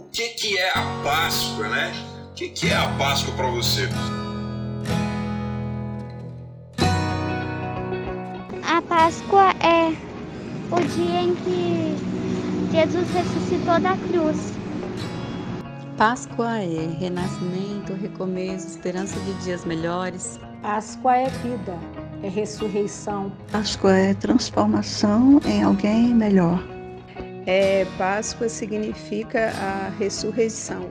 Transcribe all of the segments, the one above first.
o que, que é a Páscoa, né? O que, que é a Páscoa para você? A Páscoa é o dia em que Jesus ressuscitou da cruz. Páscoa é renascimento, recomeço, esperança de dias melhores. Páscoa é vida, é ressurreição. Páscoa é transformação em alguém melhor. É, Páscoa significa a ressurreição,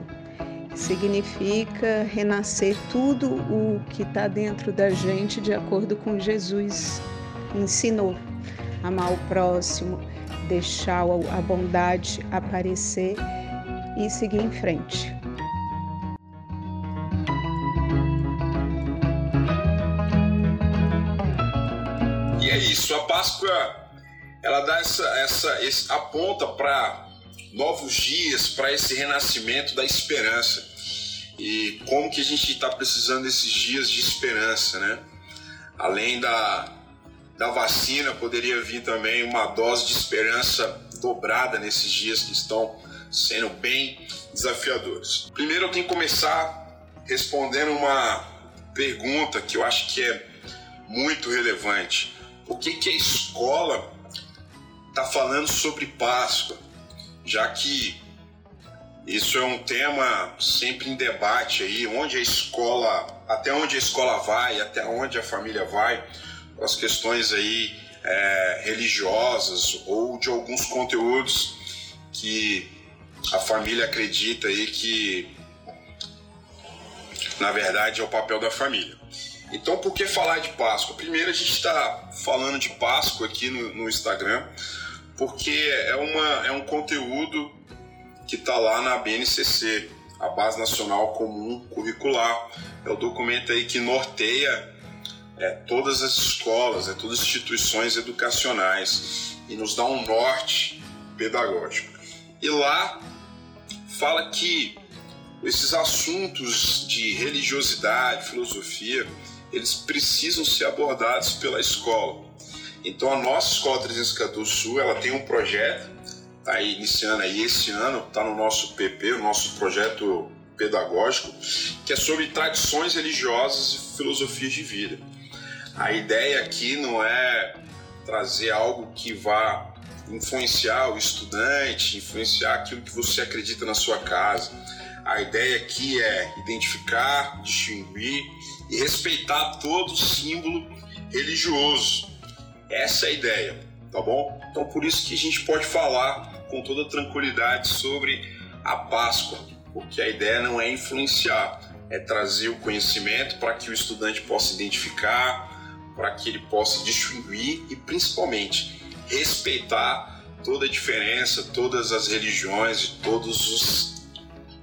significa renascer tudo o que está dentro da gente de acordo com Jesus ensinou. Amar o próximo, deixar a bondade aparecer e seguir em frente. E é isso, a Páscoa ela dá essa, essa esse, aponta para novos dias, para esse renascimento da esperança. E como que a gente está precisando desses dias de esperança, né? Além da, da vacina, poderia vir também uma dose de esperança dobrada nesses dias que estão sendo bem desafiadores. Primeiro eu tenho que começar respondendo uma pergunta que eu acho que é muito relevante. Por que, que a escola está falando sobre Páscoa? Já que isso é um tema sempre em debate aí, onde a escola, até onde a escola vai, até onde a família vai, as questões aí é, religiosas ou de alguns conteúdos que a família acredita aí que na verdade é o papel da família. Então, por que falar de Páscoa? Primeiro, a gente está falando de Páscoa aqui no, no, Instagram, porque é, uma, é um conteúdo que está lá na BNCC, a Base Nacional Comum Curricular. É o documento aí que norteia é, todas as escolas, é, todas as instituições educacionais e nos dá um norte pedagógico. E lá fala que esses assuntos de religiosidade, filosofia, eles precisam ser abordados pela escola. Então a nossa Escola 314 Sul, ela tem um projeto, está iniciando aí esse ano, está no nosso PP, o nosso projeto pedagógico, que é sobre tradições religiosas e filosofias de vida. A ideia aqui não é trazer algo que vá influenciar o estudante, influenciar aquilo que você acredita na sua casa. A ideia aqui é identificar, distinguir e respeitar todo símbolo religioso. Essa é a ideia, tá bom? Então por isso que a gente pode falar com toda tranquilidade sobre a Páscoa, porque a ideia não é influenciar, é trazer o conhecimento para que o estudante possa identificar, para que ele possa distinguir e principalmente respeitar toda a diferença, todas as religiões e todos os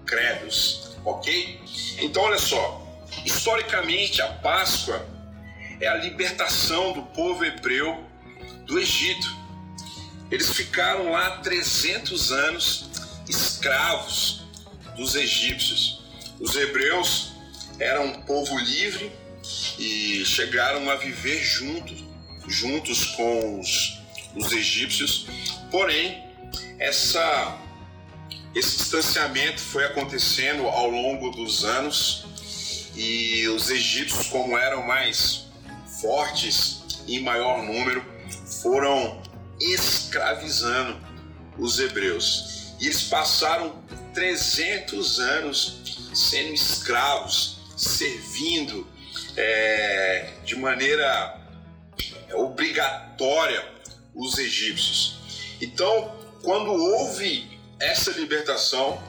credos, ok? Então, olha só, historicamente a Páscoa é a libertação do povo hebreu do Egito. Eles ficaram lá 300 anos escravos dos egípcios. Os hebreus eram um povo livre e chegaram a viver juntos, juntos com os, os egípcios. Porém, essa, esse distanciamento foi acontecendo ao longo dos anos e os egípcios, como eram mais fortes em maior número, foram escravizando os hebreus. E eles passaram 300 anos sendo escravos, servindo é, de maneira obrigatória os egípcios. Então, quando houve essa libertação,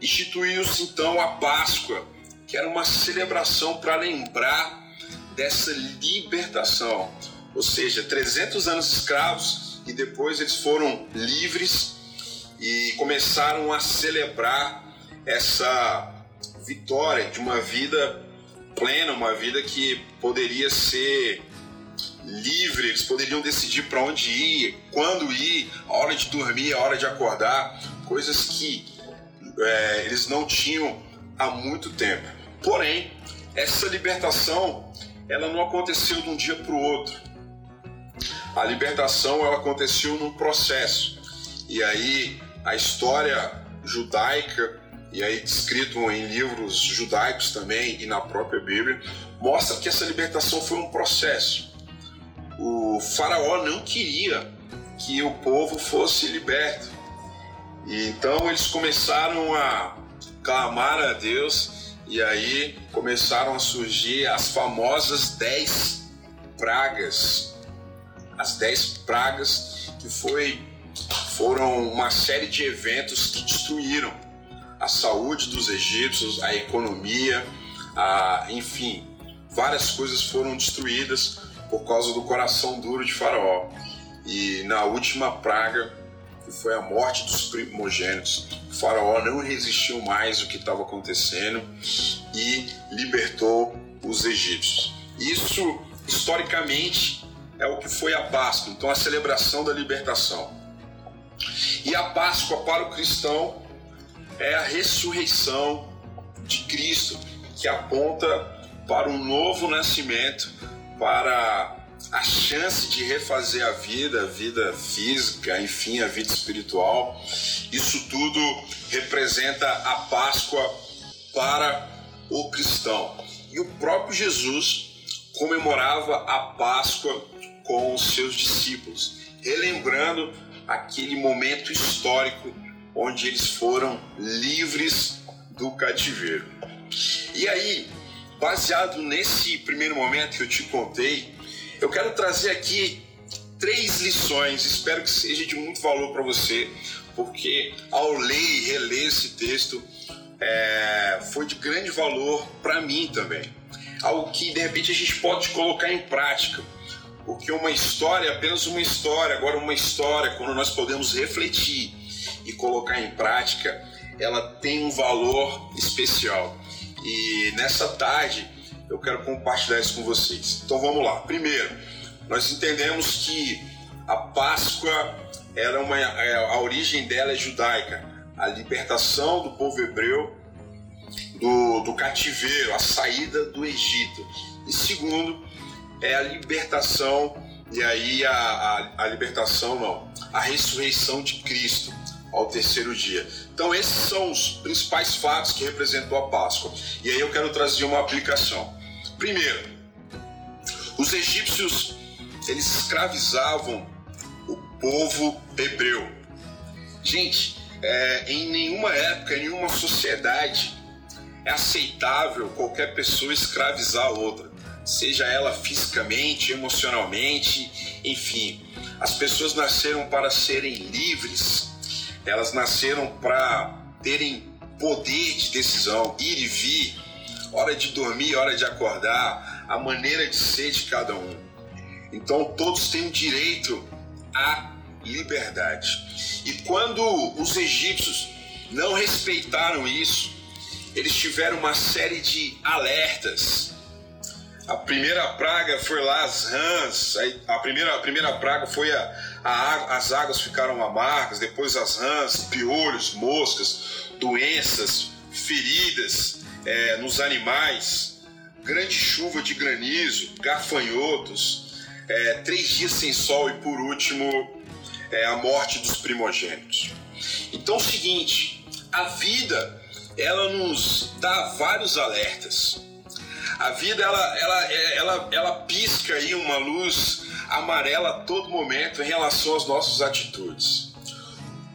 instituiu-se então a Páscoa, que era uma celebração para lembrar dessa libertação. Ou seja, 300 anos escravos e depois eles foram livres e começaram a celebrar essa vitória de uma vida plena, uma vida que poderia ser livre, eles poderiam decidir para onde ir, quando ir, a hora de dormir, a hora de acordar, coisas que é, eles não tinham há muito tempo. Porém, essa libertação ela não aconteceu de um dia para o outro. A libertação ela aconteceu num processo. E aí a história judaica e aí descrito em livros judaicos também e na própria Bíblia, mostra que essa libertação foi um processo. O faraó não queria que o povo fosse liberto. E então eles começaram a clamar a Deus e aí começaram a surgir as famosas dez pragas. As dez pragas que foi, foram uma série de eventos que destruíram a saúde dos egípcios, a economia, a, enfim, várias coisas foram destruídas por causa do coração duro de Faraó. E na última praga, que foi a morte dos primogênitos, Faraó não resistiu mais ao que estava acontecendo e libertou os egípcios. Isso, historicamente, é o que foi a Páscoa, então a celebração da libertação. E a Páscoa para o cristão é a ressurreição de Cristo, que aponta para um novo nascimento, para a chance de refazer a vida, a vida física, enfim, a vida espiritual. Isso tudo representa a Páscoa para o cristão. E o próprio Jesus comemorava a Páscoa com os seus discípulos, relembrando aquele momento histórico onde eles foram livres do cativeiro. E aí, baseado nesse primeiro momento que eu te contei, eu quero trazer aqui três lições, espero que seja de muito valor para você, porque ao ler e reler esse texto é, foi de grande valor para mim também. Algo que de repente a gente pode colocar em prática, porque uma história é apenas uma história, agora uma história, quando nós podemos refletir e colocar em prática, ela tem um valor especial. E nessa tarde eu quero compartilhar isso com vocês. Então vamos lá. Primeiro, nós entendemos que a Páscoa era uma, é, a origem dela é judaica, a libertação do povo hebreu do, do cativeiro, a saída do Egito. E segundo, é a libertação, e aí a, a, a libertação não, a ressurreição de Cristo ao terceiro dia. Então esses são os principais fatos que representam a Páscoa. E aí eu quero trazer uma aplicação. Primeiro, os egípcios eles escravizavam o povo hebreu. Gente, é, em nenhuma época, em nenhuma sociedade é aceitável qualquer pessoa escravizar a outra, seja ela fisicamente, emocionalmente, enfim. As pessoas nasceram para serem livres elas nasceram para terem poder de decisão, ir e vir, hora de dormir, hora de acordar, a maneira de ser de cada um. Então todos têm direito à liberdade. E quando os egípcios não respeitaram isso, eles tiveram uma série de alertas. A primeira praga foi lá as rãs, a primeira, a primeira praga foi a, a, as águas ficaram amargas, depois as rãs, piolhos, moscas, doenças, feridas é, nos animais, grande chuva de granizo, gafanhotos, é, três dias sem sol e por último é, a morte dos primogênitos. Então é o seguinte, a vida ela nos dá vários alertas. A vida ela, ela, ela, ela pisca aí uma luz amarela a todo momento em relação às nossas atitudes.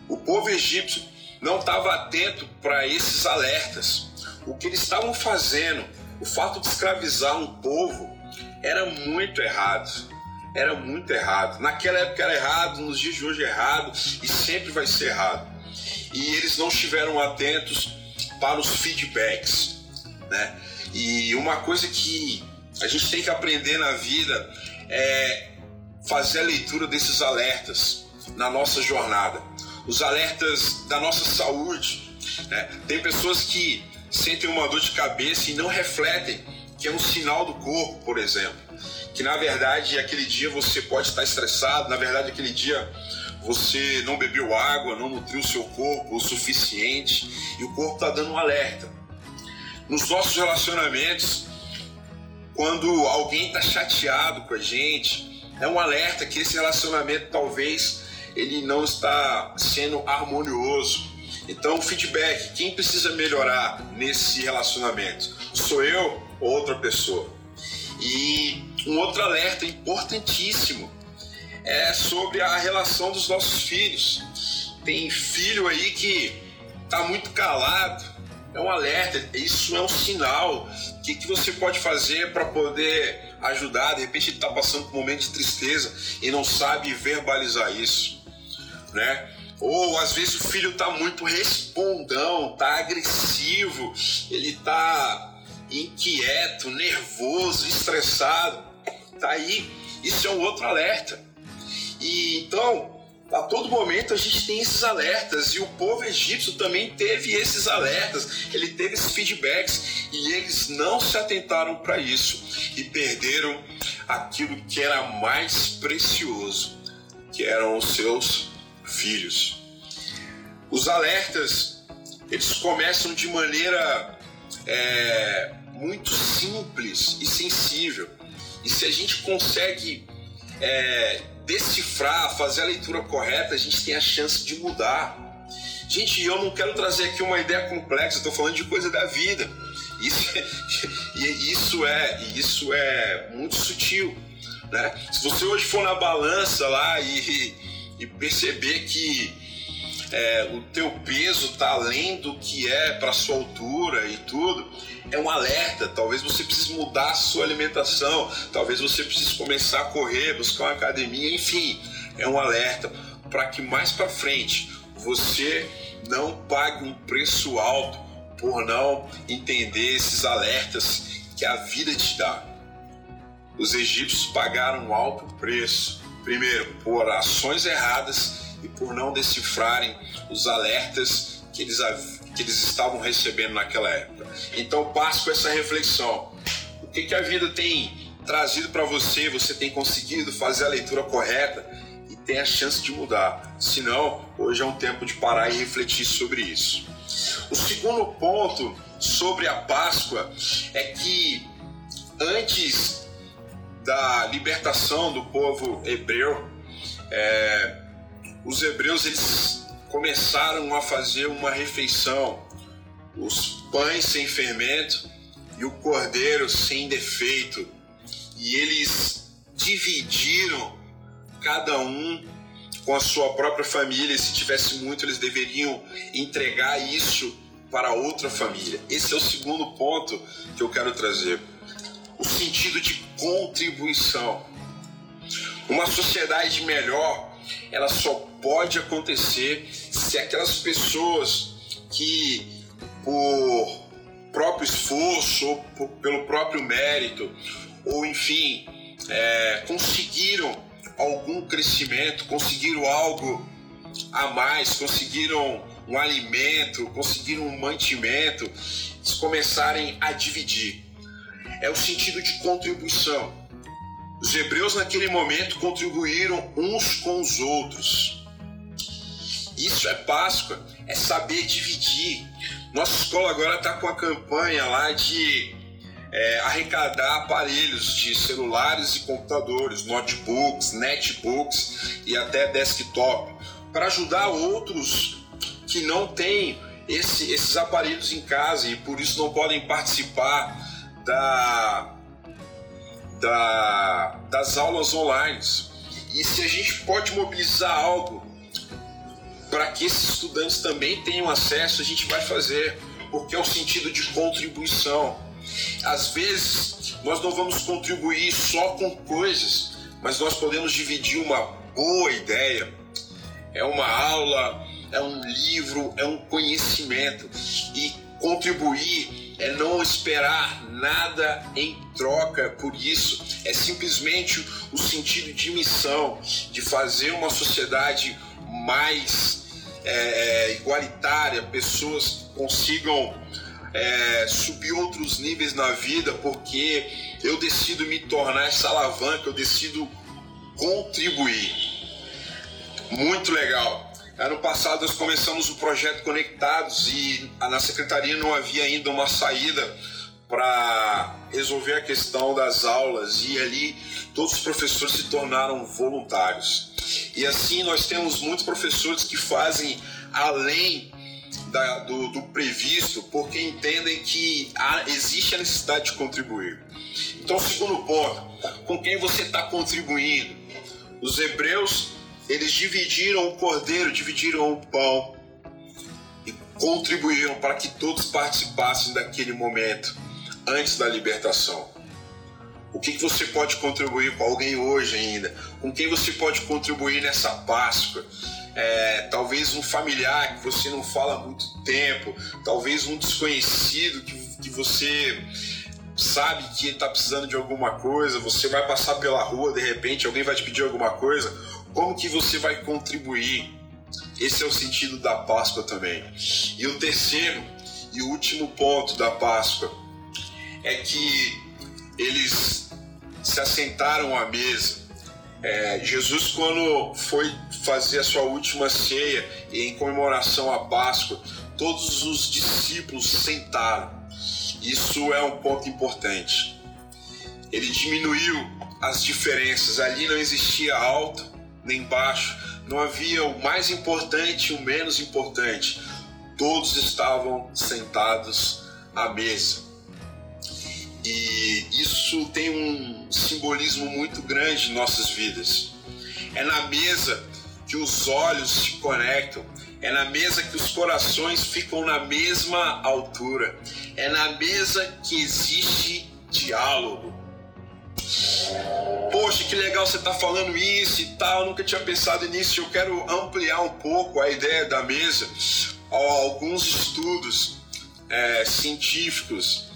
O povo egípcio não estava atento para esses alertas. O que eles estavam fazendo, o fato de escravizar um povo, era muito errado. Era muito errado. Naquela época era errado, nos dias de hoje é errado e sempre vai ser errado. E eles não estiveram atentos para os feedbacks, né? E uma coisa que a gente tem que aprender na vida é fazer a leitura desses alertas na nossa jornada, os alertas da nossa saúde. Né? Tem pessoas que sentem uma dor de cabeça e não refletem que é um sinal do corpo, por exemplo. Que na verdade aquele dia você pode estar estressado, na verdade aquele dia você não bebeu água, não nutriu seu corpo o suficiente e o corpo está dando um alerta. Nos nossos relacionamentos, quando alguém está chateado com a gente, é um alerta que esse relacionamento talvez ele não está sendo harmonioso. Então, feedback, quem precisa melhorar nesse relacionamento? Sou eu ou outra pessoa? E um outro alerta importantíssimo é sobre a relação dos nossos filhos. Tem filho aí que tá muito calado, é um alerta, isso é um sinal. O que, que você pode fazer para poder ajudar? De repente ele está passando por um momento de tristeza e não sabe verbalizar isso, né? Ou às vezes o filho está muito respondão, está agressivo, ele está inquieto, nervoso, estressado. Tá aí, isso é um outro alerta. E então, a todo momento a gente tem esses alertas e o povo egípcio também teve esses alertas, ele teve esses feedbacks e eles não se atentaram para isso e perderam aquilo que era mais precioso, que eram os seus filhos. Os alertas eles começam de maneira é, muito simples e sensível. E se a gente consegue é, decifrar, fazer a leitura correta, a gente tem a chance de mudar. Gente, eu não quero trazer aqui uma ideia complexa, estou falando de coisa da vida. Isso é, isso é, isso é muito sutil. Né? Se você hoje for na balança lá e, e perceber que é, o teu peso está além do que é para sua altura e tudo, é um alerta. Talvez você precise mudar a sua alimentação, talvez você precise começar a correr, buscar uma academia, enfim, é um alerta para que mais para frente você não pague um preço alto por não entender esses alertas que a vida te dá. Os egípcios pagaram um alto preço, primeiro por ações erradas e por não decifrarem os alertas que eles, que eles estavam recebendo naquela época. Então passe com essa reflexão. O que, que a vida tem trazido para você? Você tem conseguido fazer a leitura correta e tem a chance de mudar. Se não, hoje é um tempo de parar e refletir sobre isso. O segundo ponto sobre a Páscoa é que antes da libertação do povo hebreu, é, os hebreus eles começaram a fazer uma refeição, os pães sem fermento e o cordeiro sem defeito, e eles dividiram cada um com a sua própria família. Se tivesse muito, eles deveriam entregar isso para outra família. Esse é o segundo ponto que eu quero trazer. O sentido de contribuição. Uma sociedade melhor, ela só pode acontecer se aquelas pessoas que, por próprio esforço, ou por, pelo próprio mérito, ou enfim, é, conseguiram algum crescimento, conseguiram algo a mais, conseguiram um alimento, conseguiram um mantimento, começarem a dividir. É o sentido de contribuição. Os hebreus naquele momento contribuíram uns com os outros. Isso é Páscoa, é saber dividir. Nossa escola agora está com a campanha lá de é, arrecadar aparelhos de celulares e computadores, notebooks, netbooks e até desktop, para ajudar outros que não têm esse, esses aparelhos em casa e por isso não podem participar da, da, das aulas online. E se a gente pode mobilizar algo para que esses estudantes também tenham acesso, a gente vai fazer, porque é o sentido de contribuição. Às vezes, nós não vamos contribuir só com coisas, mas nós podemos dividir uma boa ideia. É uma aula, é um livro, é um conhecimento. E contribuir é não esperar nada em troca por isso, é simplesmente o sentido de missão, de fazer uma sociedade mais é, é, igualitária, pessoas consigam é, subir outros níveis na vida, porque eu decido me tornar essa alavanca, eu decido contribuir. Muito legal. Ano passado nós começamos o projeto Conectados e na secretaria não havia ainda uma saída para resolver a questão das aulas e ali todos os professores se tornaram voluntários. E assim nós temos muitos professores que fazem além da, do, do, previsto porque entendem que há, existe a necessidade de contribuir. Então, segundo ponto, com quem você está contribuindo? Os hebreus, eles dividiram o cordeiro, dividiram o pão e contribuíram para que todos participassem daquele momento antes da libertação. O que, você pode contribuir com alguém hoje ainda? Com quem você pode contribuir nessa Páscoa? É, talvez um familiar que você não fala há muito tempo, talvez um desconhecido que, que você sabe que está precisando de alguma coisa, você vai passar pela rua, de repente alguém vai te pedir alguma coisa, como que você vai contribuir? Esse é o sentido da Páscoa também. E o terceiro e último ponto da Páscoa é que eles se assentaram à mesa. É, Jesus, quando foi fazer a sua última ceia em comemoração à Páscoa, todos os discípulos sentaram. Isso é um ponto importante. Ele diminuiu as diferenças. Ali não existia alto nem baixo, não havia o mais importante e o menos importante. Todos estavam sentados à mesa. E isso tem um simbolismo muito grande em nossas vidas. É na mesa que os olhos se conectam, é na mesa que os corações ficam na mesma altura, é na mesa que existe diálogo. Poxa, que legal você tá falando isso e tal, nunca tinha pensado nisso. Eu quero ampliar um pouco a ideia da mesa. Alguns estudos é, científicos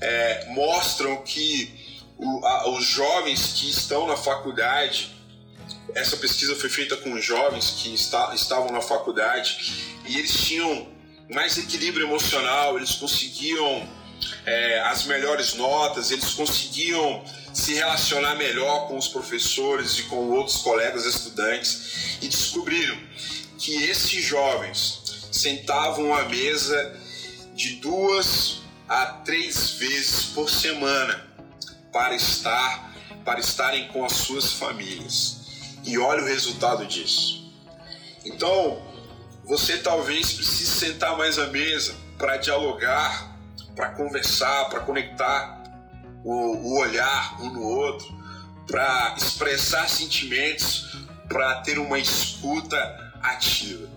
é, mostram que o, a, os jovens que estão na faculdade, essa pesquisa foi feita com jovens que está, estavam na faculdade e eles tinham mais equilíbrio emocional, eles conseguiam é, as melhores notas, eles conseguiam se relacionar melhor com os professores e com outros colegas estudantes e descobriram que esses jovens sentavam à mesa de duas a três vezes por semana para estar para estarem com as suas famílias. E olha o resultado disso. Então, você talvez precise sentar mais à mesa para dialogar, para conversar, para conectar o, o, olhar um no outro, para expressar sentimentos, para ter uma escuta ativa.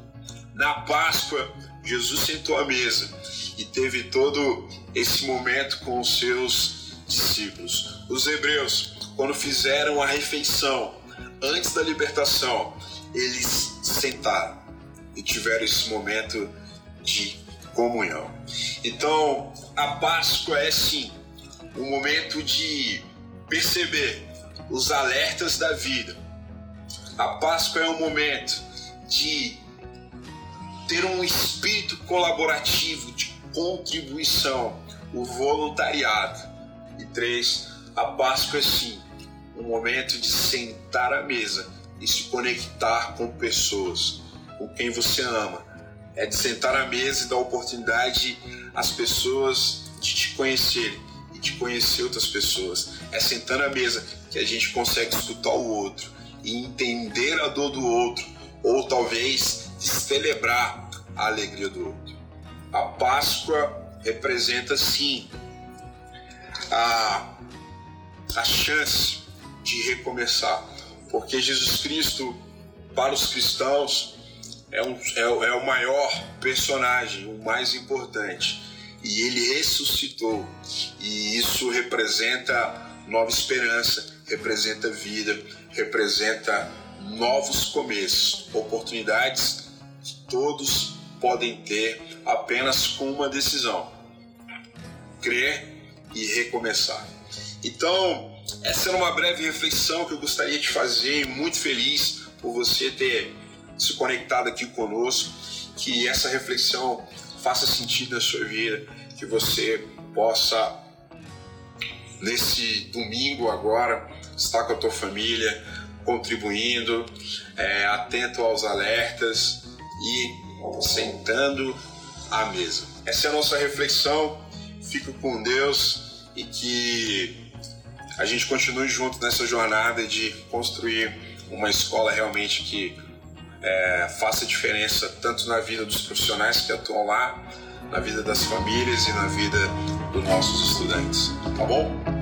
Na Páscoa, Jesus sentou à mesa e teve todo esse momento com os seus discípulos. Os hebreus, quando fizeram a refeição antes da libertação, eles sentaram e tiveram esse momento de comunhão. Então, a Páscoa é sim um momento de perceber os alertas da vida. A Páscoa é um momento de ter um espírito colaborativo, de contribuição, o voluntariado. E três, a Páscoa é sim um momento de sentar à mesa e se conectar com pessoas, com quem você ama. É de sentar à mesa e dar oportunidade às pessoas de te conhecerem e de conhecer outras pessoas. É sentando à mesa que a gente consegue escutar o outro e entender a dor do outro, ou talvez celebrar a alegria do outro. A Páscoa representa sim a, a chance de recomeçar, porque Jesus Cristo, para os cristãos, é, um, é, é o maior personagem, o mais importante. E ele ressuscitou, e isso representa nova esperança, representa vida, representa novos começos, oportunidades que todos podem ter apenas com uma decisão: crer e recomeçar. Então, essa era uma breve reflexão que eu gostaria de fazer, muito feliz por você ter se conectado aqui conosco, que essa reflexão faça sentido na sua vida, que você possa nesse domingo agora estar com a tua família, contribuindo, é, atento aos alertas e sentando à mesa. Essa é a nossa reflexão. Fico com Deus e que a gente continue junto nessa jornada de construir uma escola realmente que é, faça diferença tanto na vida dos profissionais que atuam lá, na vida das famílias e na vida dos nossos estudantes. Tá bom?